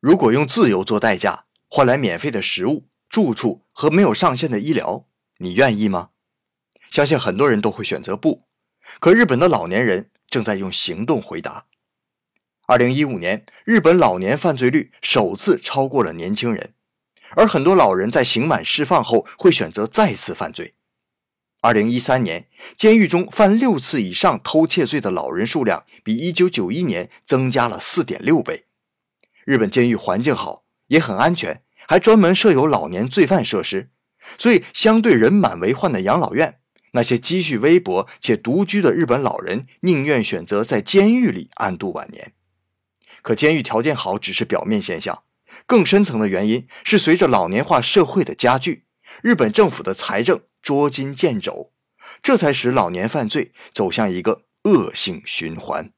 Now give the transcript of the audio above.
如果用自由做代价换来免费的食物、住处和没有上限的医疗，你愿意吗？相信很多人都会选择不。可日本的老年人正在用行动回答。二零一五年，日本老年犯罪率首次超过了年轻人，而很多老人在刑满释放后会选择再次犯罪。二零一三年，监狱中犯六次以上偷窃罪的老人数量比一九九一年增加了四点六倍。日本监狱环境好，也很安全，还专门设有老年罪犯设施，所以相对人满为患的养老院，那些积蓄微薄且独居的日本老人宁愿选择在监狱里安度晚年。可监狱条件好只是表面现象，更深层的原因是随着老年化社会的加剧，日本政府的财政。捉襟见肘，这才使老年犯罪走向一个恶性循环。